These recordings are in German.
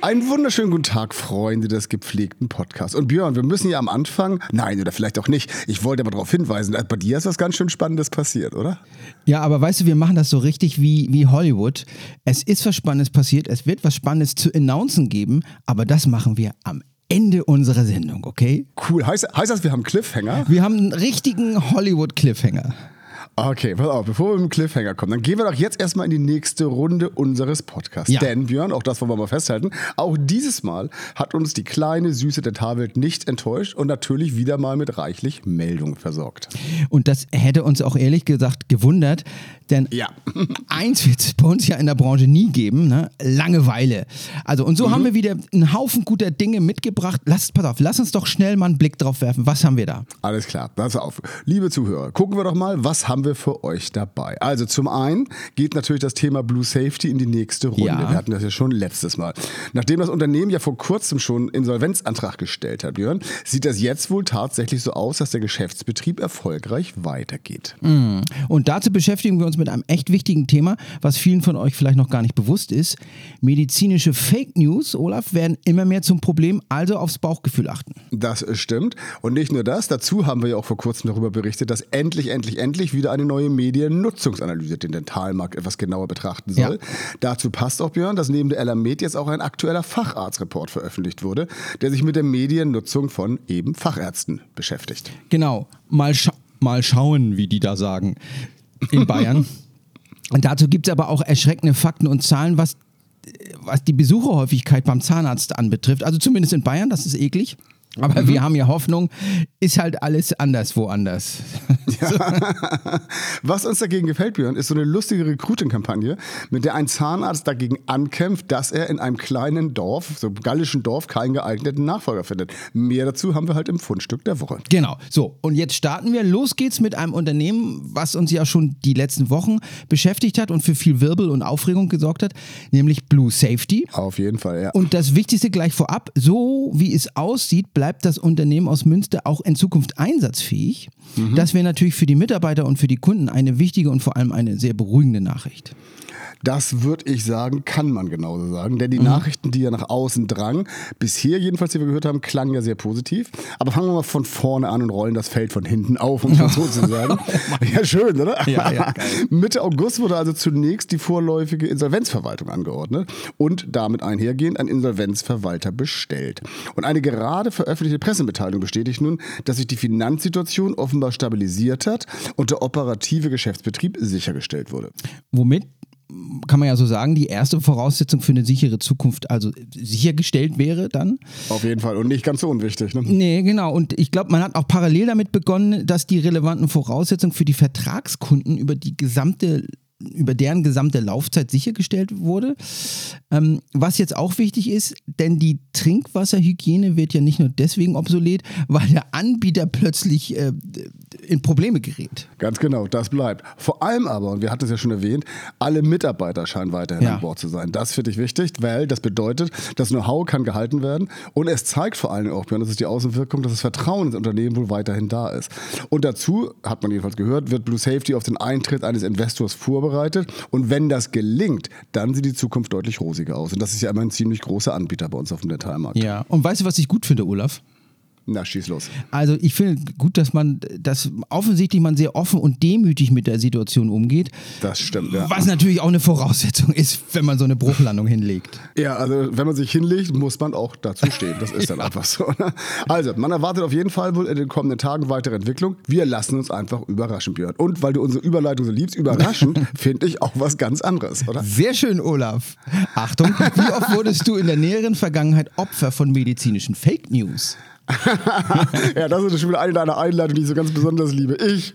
Einen wunderschönen guten Tag, Freunde des gepflegten Podcasts. Und Björn, wir müssen ja am Anfang, nein, oder vielleicht auch nicht, ich wollte aber darauf hinweisen, bei dir ist was ganz schön Spannendes passiert, oder? Ja, aber weißt du, wir machen das so richtig wie, wie Hollywood. Es ist was Spannendes passiert, es wird was Spannendes zu announcen geben, aber das machen wir am Ende unserer Sendung, okay? Cool. Heißt, heißt das, wir haben Cliffhanger? Wir haben einen richtigen Hollywood-Cliffhanger. Okay, pass auf, bevor wir mit dem Cliffhanger kommen, dann gehen wir doch jetzt erstmal in die nächste Runde unseres Podcasts. Ja. Denn, Björn, auch das wollen wir mal festhalten, auch dieses Mal hat uns die kleine Süße der Tafel nicht enttäuscht und natürlich wieder mal mit reichlich Meldungen versorgt. Und das hätte uns auch ehrlich gesagt gewundert, denn Ja. eins wird es bei uns ja in der Branche nie geben, ne? Langeweile. Also, und so haben wir wieder einen Haufen guter Dinge mitgebracht. Lass, pass auf, lass uns doch schnell mal einen Blick drauf werfen. Was haben wir da? Alles klar, pass auf. Liebe Zuhörer, gucken wir doch mal, was haben wir für euch dabei. Also zum einen geht natürlich das Thema Blue Safety in die nächste Runde. Ja. Wir hatten das ja schon letztes Mal. Nachdem das Unternehmen ja vor kurzem schon Insolvenzantrag gestellt hat, Björn, sieht das jetzt wohl tatsächlich so aus, dass der Geschäftsbetrieb erfolgreich weitergeht. Und dazu beschäftigen wir uns mit einem echt wichtigen Thema, was vielen von euch vielleicht noch gar nicht bewusst ist. Medizinische Fake News, Olaf, werden immer mehr zum Problem, also aufs Bauchgefühl achten. Das stimmt. Und nicht nur das, dazu haben wir ja auch vor kurzem darüber berichtet, dass endlich, endlich, endlich wieder eine neue Mediennutzungsanalyse den Dentalmarkt etwas genauer betrachten soll. Ja. Dazu passt auch, Björn, dass neben der Elamed jetzt auch ein aktueller Facharztreport veröffentlicht wurde, der sich mit der Mediennutzung von eben Fachärzten beschäftigt. Genau, mal, scha mal schauen, wie die da sagen in Bayern. und dazu gibt es aber auch erschreckende Fakten und Zahlen, was, was die Besucherhäufigkeit beim Zahnarzt anbetrifft. Also zumindest in Bayern, das ist eklig. Aber wir haben ja Hoffnung, ist halt alles anders woanders. Was uns dagegen gefällt, Björn, ist so eine lustige Recruiting-Kampagne, mit der ein Zahnarzt dagegen ankämpft, dass er in einem kleinen Dorf, so einem gallischen Dorf, keinen geeigneten Nachfolger findet. Mehr dazu haben wir halt im Fundstück der Woche. Genau, so. Und jetzt starten wir. Los geht's mit einem Unternehmen, was uns ja schon die letzten Wochen beschäftigt hat und für viel Wirbel und Aufregung gesorgt hat, nämlich Blue Safety. Auf jeden Fall, ja. Und das Wichtigste gleich vorab, so wie es aussieht, bleibt das Unternehmen aus Münster auch in Zukunft einsatzfähig. Das wäre natürlich für die Mitarbeiter und für die Kunden eine wichtige und vor allem eine sehr beruhigende Nachricht. Das würde ich sagen, kann man genauso sagen. Denn die Nachrichten, die ja nach außen drangen, bisher jedenfalls, die wir gehört haben, klangen ja sehr positiv. Aber fangen wir mal von vorne an und rollen das Feld von hinten auf, um es so zu sagen. ja, schön, oder? Ja, ja. Mitte August wurde also zunächst die vorläufige Insolvenzverwaltung angeordnet und damit einhergehend ein Insolvenzverwalter bestellt. Und eine gerade veröffentlichte Pressemitteilung bestätigt nun, dass sich die Finanzsituation offenbar stabilisiert hat und der operative Geschäftsbetrieb sichergestellt wurde. Womit kann man ja so sagen, die erste Voraussetzung für eine sichere Zukunft also sichergestellt wäre dann. Auf jeden Fall und nicht ganz so unwichtig. Ne? Nee, genau. Und ich glaube, man hat auch parallel damit begonnen, dass die relevanten Voraussetzungen für die Vertragskunden über die gesamte über deren gesamte Laufzeit sichergestellt wurde. Ähm, was jetzt auch wichtig ist, denn die Trinkwasserhygiene wird ja nicht nur deswegen obsolet, weil der Anbieter plötzlich äh, in Probleme gerät. Ganz genau, das bleibt. Vor allem aber, und wir hatten es ja schon erwähnt, alle Mitarbeiter scheinen weiterhin Ja. an Bord zu sein. Das finde ich wichtig, weil das bedeutet, das Know-how kann gehalten werden und es zeigt vor allem auch, Björn, das ist die Außenwirkung, dass das Vertrauen ins Unternehmen wohl weiterhin da ist. Und dazu, hat man jedenfalls gehört, wird Blue Safety auf den Eintritt eines Investors vorbereitet und wenn das gelingt, dann sieht die Zukunft deutlich rosiger aus. Und das ist ja immer ein ziemlich großer Anbieter bei uns auf dem Detailmarkt. Ja. Und weißt du, was ich gut finde, Olaf? Na, schieß los. Also ich finde gut, dass man, dass offensichtlich man sehr offen und demütig mit der Situation umgeht. Das stimmt, ja. Was natürlich auch eine Voraussetzung ist, wenn man so eine Bruchlandung hinlegt. Ja, also wenn man sich hinlegt, muss man auch dazu stehen. Das ist dann einfach so. Ne? Also, man erwartet auf jeden Fall wohl in den kommenden Tagen weitere Entwicklung. Wir lassen uns einfach überraschen, Björn. Und weil du unsere Überleitung so liebst, überraschend finde ich auch was ganz anderes, oder? Sehr schön, Olaf. Achtung, wie oft wurdest du in der näheren Vergangenheit Opfer von medizinischen Fake News? ja, das ist schon wieder eine deiner Einleitungen, die ich so ganz besonders liebe. Ich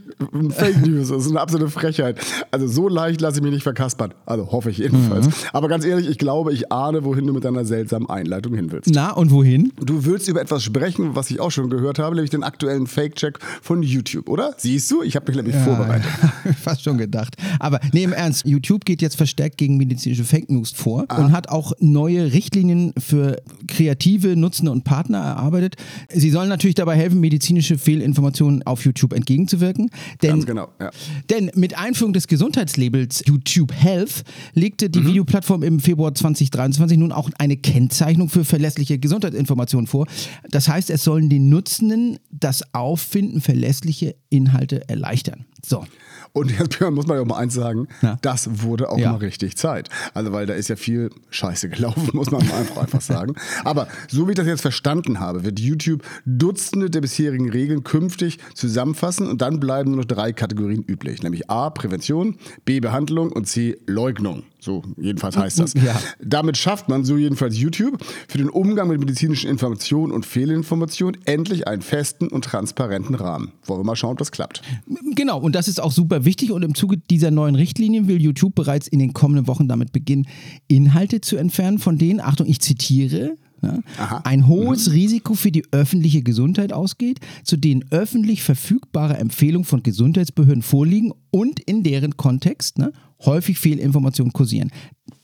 Fake News. Das ist eine absolute Frechheit. Also so leicht lasse ich mich nicht verkaspern. Also hoffe ich jedenfalls. Mhm. Aber ganz ehrlich, ich glaube, ich ahne, wohin du mit deiner seltsamen Einleitung hin willst. Na, und wohin? Du willst über etwas sprechen, was ich auch schon gehört habe, nämlich den aktuellen Fake-Check von YouTube, oder? Siehst du? Ich habe mich nämlich ja, vorbereitet. Fast schon gedacht. Aber nee, im Ernst, YouTube geht jetzt verstärkt gegen medizinische Fake News vor ah. und hat auch neue Richtlinien für kreative Nutzende und Partner erarbeitet. Sie sollen natürlich dabei helfen, medizinische Fehlinformationen auf YouTube entgegenzuwirken. Denn, Ganz genau. Ja. Denn mit Einführung des Gesundheitslabels YouTube Health legte die mhm. Videoplattform im Februar 2023 nun auch eine Kennzeichnung für verlässliche Gesundheitsinformationen vor. Das heißt, es sollen den Nutzenden das Auffinden verlässliche Inhalte erleichtern. So. Und jetzt muss man ja auch mal eins sagen, ja. das wurde auch ja. mal richtig Zeit. Also weil da ist ja viel Scheiße gelaufen, muss man einfach, einfach sagen. Aber so wie ich das jetzt verstanden habe, wird YouTube Dutzende der bisherigen Regeln künftig zusammenfassen und dann bleiben nur noch drei Kategorien üblich, nämlich A, Prävention, B, Behandlung und C, Leugnung. So jedenfalls heißt das. Ja. Damit schafft man, so jedenfalls YouTube, für den Umgang mit medizinischen Informationen und Fehlinformationen endlich einen festen und transparenten Rahmen. Wollen wir mal schauen, ob das klappt. Genau, und das ist auch super wichtig. Und im Zuge dieser neuen Richtlinien will YouTube bereits in den kommenden Wochen damit beginnen, Inhalte zu entfernen, von denen, Achtung, ich zitiere, ja, ein hohes mhm. Risiko für die öffentliche Gesundheit ausgeht, zu denen öffentlich verfügbare Empfehlungen von Gesundheitsbehörden vorliegen und in deren Kontext ne, häufig Fehlinformationen kursieren.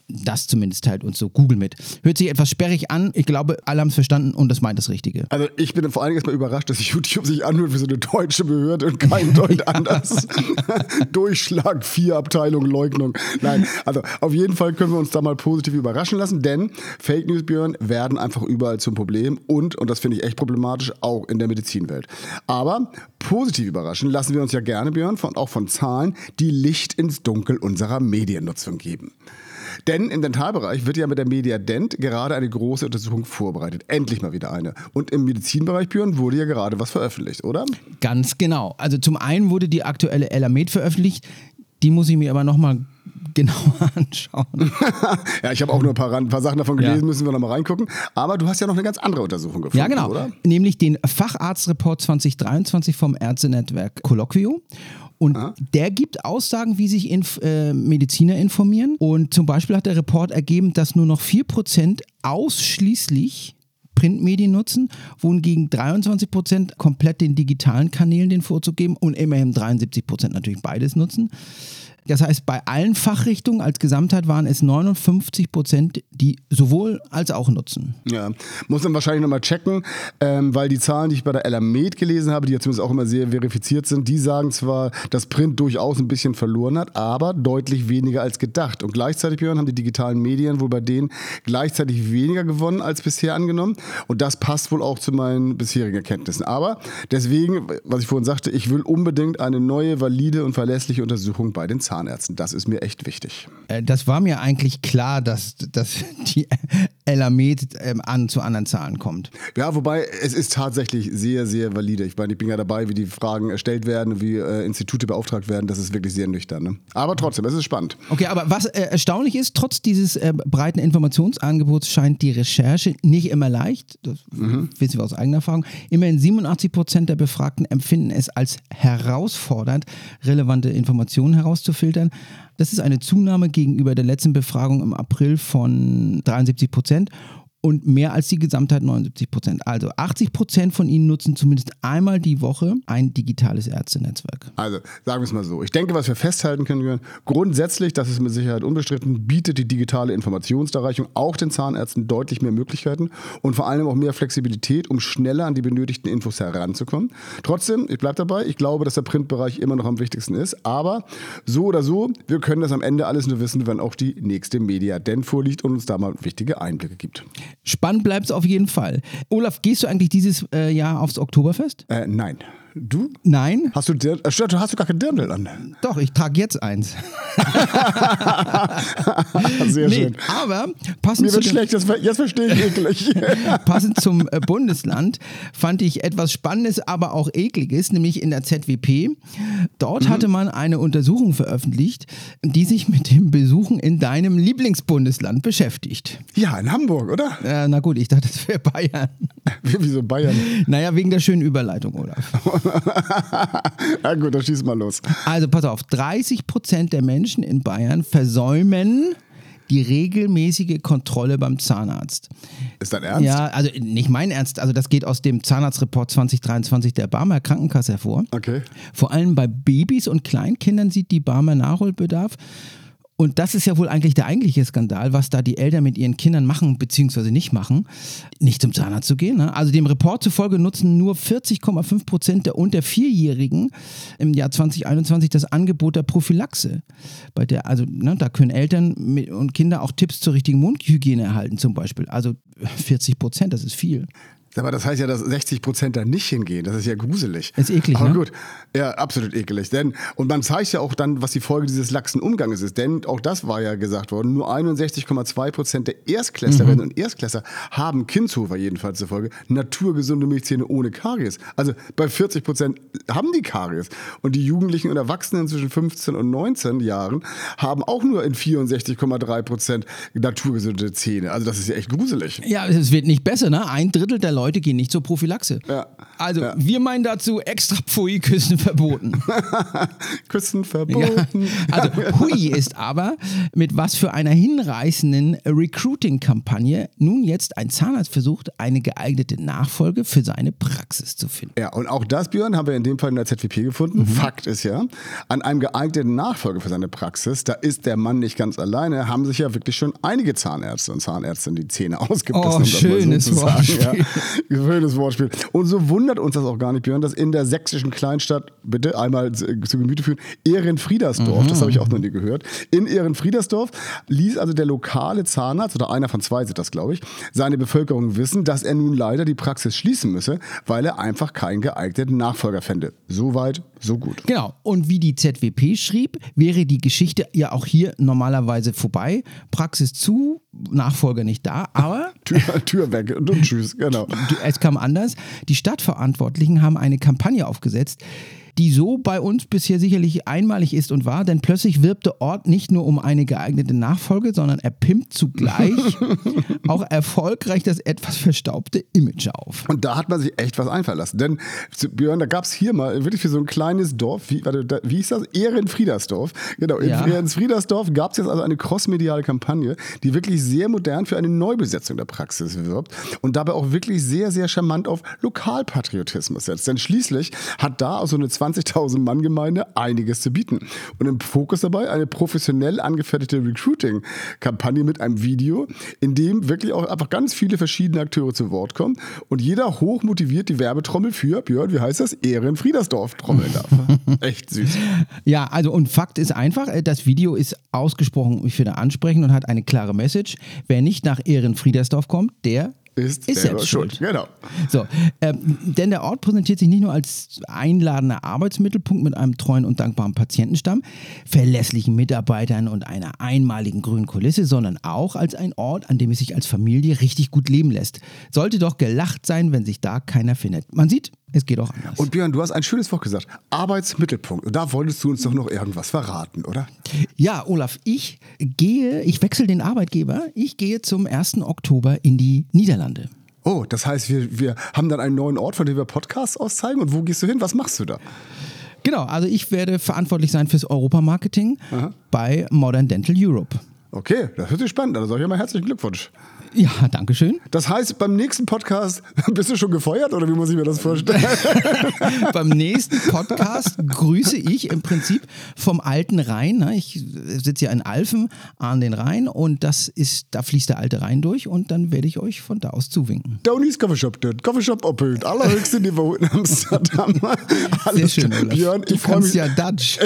Das zumindest teilt uns so Google mit. Hört sich etwas sperrig an. Ich glaube, alle haben es verstanden und das meint das Richtige. Also ich bin vor allem erstmal überrascht, dass YouTube sich anhört wie so eine deutsche Behörde und kein Deut anders. Durchschlag, vier Abteilungen, Leugnung. Nein, also auf jeden Fall können wir uns da mal positiv überraschen lassen, denn Fake News, Björn, werden einfach überall zum Problem und, und das finde ich echt problematisch, auch in der Medizinwelt. Aber positiv überraschen lassen wir uns ja gerne, Björn, von, auch von Zahlen, die Licht ins Dunkel unserer Mediennutzung geben. Denn im Dentalbereich wird ja mit der Mediadent gerade eine große Untersuchung vorbereitet. Endlich mal wieder eine. Und im Medizinbereich, Björn, wurde ja gerade was veröffentlicht, oder? Ganz genau. Also zum einen wurde die aktuelle Elamed veröffentlicht. Die muss ich mir aber nochmal genauer anschauen. ja, ich habe auch nur ein paar, ein paar, Sachen davon gelesen, ja. müssen wir nochmal reingucken. Aber du hast ja noch eine ganz andere Untersuchung gefunden, Ja, genau. Oder? Nämlich den Facharztreport 2023 vom Ärztenetzwerk Colloquio. Und ah. der gibt Aussagen, wie sich Inf äh, Mediziner informieren. Und zum Beispiel hat der Report ergeben, dass nur noch 4% ausschließlich Printmedien nutzen, wohingegen 23% komplett den digitalen Kanälen den Vorzug geben und immerhin 73% natürlich beides nutzen. Das heißt, bei allen Fachrichtungen als Gesamtheit waren es 59 Prozent, die sowohl als auch nutzen. Ja, muss man wahrscheinlich nochmal checken, ähm, weil die Zahlen, die ich bei der Elamed gelesen habe, die ja zumindest auch immer sehr verifiziert sind, die sagen zwar, dass Print durchaus ein bisschen verloren hat, aber deutlich weniger als gedacht. Und gleichzeitig, Björn, haben die digitalen Medien wohl bei denen gleichzeitig weniger gewonnen als bisher angenommen. Und das passt wohl auch zu meinen bisherigen Erkenntnissen. Aber deswegen, was ich vorhin sagte, ich will unbedingt eine neue, valide und verlässliche Untersuchung bei den Zahlen. Zahnärzten. Das ist mir echt wichtig. Äh, das war mir eigentlich klar, dass, dass die Elamed ähm, an, zu anderen Zahlen kommt. Ja, wobei es ist tatsächlich sehr, sehr valide. Ich meine, ich bin ja dabei, wie die Fragen erstellt werden, wie äh, Institute beauftragt werden. Das ist wirklich sehr nüchtern. Ne? Aber trotzdem, es ist spannend. Okay, aber was äh, erstaunlich ist, trotz dieses äh, breiten Informationsangebots scheint die Recherche nicht immer leicht. Das mhm. wissen wir aus eigener Erfahrung. Immerhin 87 Prozent der Befragten empfinden es als herausfordernd, relevante Informationen herauszufinden filtern. Das ist eine Zunahme gegenüber der letzten Befragung im April von 73 Prozent und mehr als die Gesamtheit 79 Prozent. Also 80 Prozent von ihnen nutzen zumindest einmal die Woche ein digitales Ärztenetzwerk. Also sagen wir es mal so. Ich denke, was wir festhalten können, grundsätzlich, das ist mit Sicherheit unbestritten, bietet die digitale Informationsdarreichung auch den Zahnärzten deutlich mehr Möglichkeiten und vor allem auch mehr Flexibilität, um schneller an die benötigten Infos heranzukommen. Trotzdem, ich bleibe dabei, ich glaube, dass der Printbereich immer noch am wichtigsten ist. Aber so oder so, wir können das am Ende alles nur wissen, wenn auch die nächste Media denn vorliegt und uns da mal wichtige Einblicke gibt. Spannend bleibt es auf jeden Fall. Olaf, gehst du eigentlich dieses äh, Jahr aufs Oktoberfest? Äh, nein. Du? Nein. Hast du, Dir äh, hast du gar kein Dirndl an? Doch, ich trage jetzt eins. Sehr nee, schön. Aber passend Mir wird schlecht, jetzt, jetzt verstehe ich eklig. passend zum äh, Bundesland fand ich etwas Spannendes, aber auch Ekliges, nämlich in der ZWP. Dort mhm. hatte man eine Untersuchung veröffentlicht, die sich mit dem Besuchen in deinem Lieblingsbundesland beschäftigt. Ja, in Hamburg, oder? Äh, na gut, ich dachte, das wäre Bayern. Wieso Bayern? Naja, wegen der schönen Überleitung, Olaf. ja gut, dann schieß mal los. Also pass auf, 30 Prozent der Menschen in Bayern versäumen die regelmäßige Kontrolle beim Zahnarzt. Ist dein Ernst? Ja, also nicht mein Ernst, also das geht aus dem Zahnarztreport 2023 der Barmer Krankenkasse hervor. Okay. Vor allem bei Babys und Kleinkindern sieht die Barmer Nachholbedarf. Und das ist ja wohl eigentlich der eigentliche Skandal, was da die Eltern mit ihren Kindern machen bzw. nicht machen, nicht zum Zahnarzt zu gehen. Ne? Also dem Report zufolge nutzen nur 40,5 Prozent der unter Vierjährigen im Jahr 2021 das Angebot der Prophylaxe. Bei der, also ne, da können Eltern und Kinder auch Tipps zur richtigen Mundhygiene erhalten zum Beispiel. Also 40 Prozent, das ist viel. Aber das heißt ja, dass 60 Prozent da nicht hingehen. Das ist ja gruselig. Ist eklig, Aber ne? gut, ja, absolut ekelig. Denn, und man zeigt ja auch dann, was die Folge dieses laxen Umganges ist. Denn auch das war ja gesagt worden, nur 61,2 Prozent der Erstklässlerinnen Mhm. und Erstklässler haben Kindshofer jedenfalls zufolge naturgesunde Milchzähne ohne Karies. Also bei 40 Prozent haben die Karies. Und die Jugendlichen und Erwachsenen zwischen 15 und 19 Jahren haben auch nur in 64,3 Prozent naturgesunde Zähne. Also das ist ja echt gruselig. Ja, es wird nicht besser, ne? Ein Drittel der Leute gehen nicht zur Prophylaxe. Ja. Also, Ja. wir meinen dazu extra Pfui-Küssen verboten. Küssen Ja. verboten. Also, Hui ist aber, mit was für einer hinreißenden Recruiting-Kampagne nun jetzt ein Zahnarzt versucht, eine geeignete Nachfolge für seine Praxis zu finden. Ja, und auch das, Björn, haben wir in dem Fall in der ZWP gefunden. Fakt ist ja, an einem geeigneten Nachfolger für seine Praxis, da ist der Mann nicht ganz alleine, haben sich ja wirklich schon einige Zahnärzte und Zahnärztinnen die Zähne ausgebissen. Oh, das mal schönes so. Wortspiel. Ja, schönes Wortspiel. Und so wundert uns das auch gar nicht, Björn, dass in der sächsischen Kleinstadt, bitte einmal zu zu Gemüte führen, Ehrenfriedersdorf, das habe ich auch noch nie gehört, in Ehrenfriedersdorf ließ also der lokale Zahnarzt, oder einer von zwei sind das, glaube ich, seine Bevölkerung wissen, dass er nun leider die Praxis schließen müsse, weil er einfach keinen geeigneten Nachfolger fände. So weit, so gut. Genau. Und wie die ZWP schrieb, wäre die Geschichte ja auch hier normalerweise vorbei. Praxis zu, Nachfolger nicht da, aber Tür, Tür weg und, tschüss, genau. Es kam anders. Die Stadtverantwortlichen haben eine Kampagne aufgesetzt, die so bei uns bisher sicherlich einmalig ist und war, denn plötzlich wirbt der Ort nicht nur um eine geeignete Nachfolge, sondern er pimpt zugleich auch erfolgreich das etwas verstaubte Image auf. Und da hat man sich echt was einfallen lassen. Denn, Björn, da gab es hier mal wirklich für so ein kleines Dorf, wie, warte, da, wie hieß das? Ehrenfriedersdorf. Genau, in Ja. Ehrenfriedersdorf gab es jetzt also eine crossmediale Kampagne, die wirklich sehr modern für eine Neubesetzung der Praxis wirbt und dabei auch wirklich sehr, sehr charmant auf Lokalpatriotismus setzt. Denn schließlich hat da so eine 20.000 Mann Gemeinde einiges zu bieten. Und im Fokus dabei eine professionell angefertigte Recruiting-Kampagne mit einem Video, in dem wirklich auch einfach ganz viele verschiedene Akteure zu Wort kommen und jeder hochmotiviert die Werbetrommel für, Björn, wie heißt das? Ehrenfriedersdorf trommeln darf. Echt süß. Ja, also und Fakt ist einfach, äh, das Video ist ausgesprochen, ich finde, ansprechend und hat eine klare Message. Wer nicht nach Ehrenfriedersdorf kommt, der Ist, ist selbst schuld. Genau. So, ähm, denn der Ort präsentiert sich nicht nur als einladender Arbeitsmittelpunkt mit einem treuen und dankbaren Patientenstamm, verlässlichen Mitarbeitern und einer einmaligen grünen Kulisse, sondern auch als ein Ort, an dem es sich als Familie richtig gut leben lässt. Sollte doch gelacht sein, wenn sich da keiner findet. Man sieht, es geht auch anders. Und Björn, du hast ein schönes Wort gesagt. Arbeitsmittelpunkt. Und da wolltest du uns doch noch irgendwas verraten, oder? Ja, Olaf, ich gehe, ich wechsle den Arbeitgeber. Ich gehe zum 1. Oktober in die Niederlande. Oh, das heißt, wir, wir haben dann einen neuen Ort, von dem wir Podcasts auszeigen. Und wo gehst du hin? Was machst du da? Genau, also ich werde verantwortlich sein fürs Europamarketing bei Modern Dental Europe. Okay, das hört sich spannend an. Da sage ich mal herzlichen Glückwunsch. Ja, danke schön. Das heißt, beim nächsten Podcast bist du schon gefeuert oder wie muss ich mir das vorstellen? Beim nächsten Podcast grüße ich im Prinzip vom alten Rhein. ne? Ich sitze hier in Alfen an den Rhein und das ist, da fließt der alte Rhein durch und dann werde ich euch von da aus zuwinken. Downey's Coffeeshop, der Coffeeshop Oppelt, allerhöchste Niveau in Amsterdam. Sehr Alles schön, klar. Olaf. Björn, ich freue mich. ja Dutch.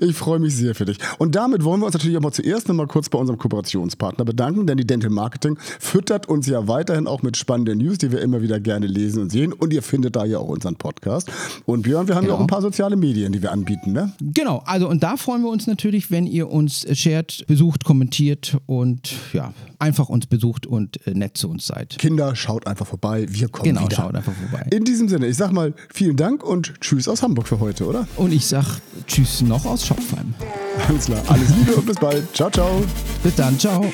ich freue mich sehr für dich. Und damit wollen wir uns natürlich auch mal zuerst noch mal kurz bei unserem Kooperationspartner bedanken, denn die Dental Marketing füttert uns ja weiterhin auch mit spannenden News, die wir immer wieder gerne lesen und sehen. Und ihr findet da ja auch unseren Podcast. Und Björn, wir haben ja Genau. auch ein paar soziale Medien, die wir anbieten, ne? Genau, also und da freuen wir uns natürlich, wenn ihr uns shared, besucht, kommentiert und ja, einfach uns besucht und äh, nett zu uns seid. Kinder, schaut einfach vorbei. Wir kommen Genau, wieder. schaut einfach vorbei. In diesem Sinne, ich sag mal vielen Dank und Tschüss aus Hamburg für heute, oder? Und ich sag Tschüss noch aus Schopfheim. Alles klar. Alles Liebe und bis bald. Ciao, ciao. Bis dann, ciao.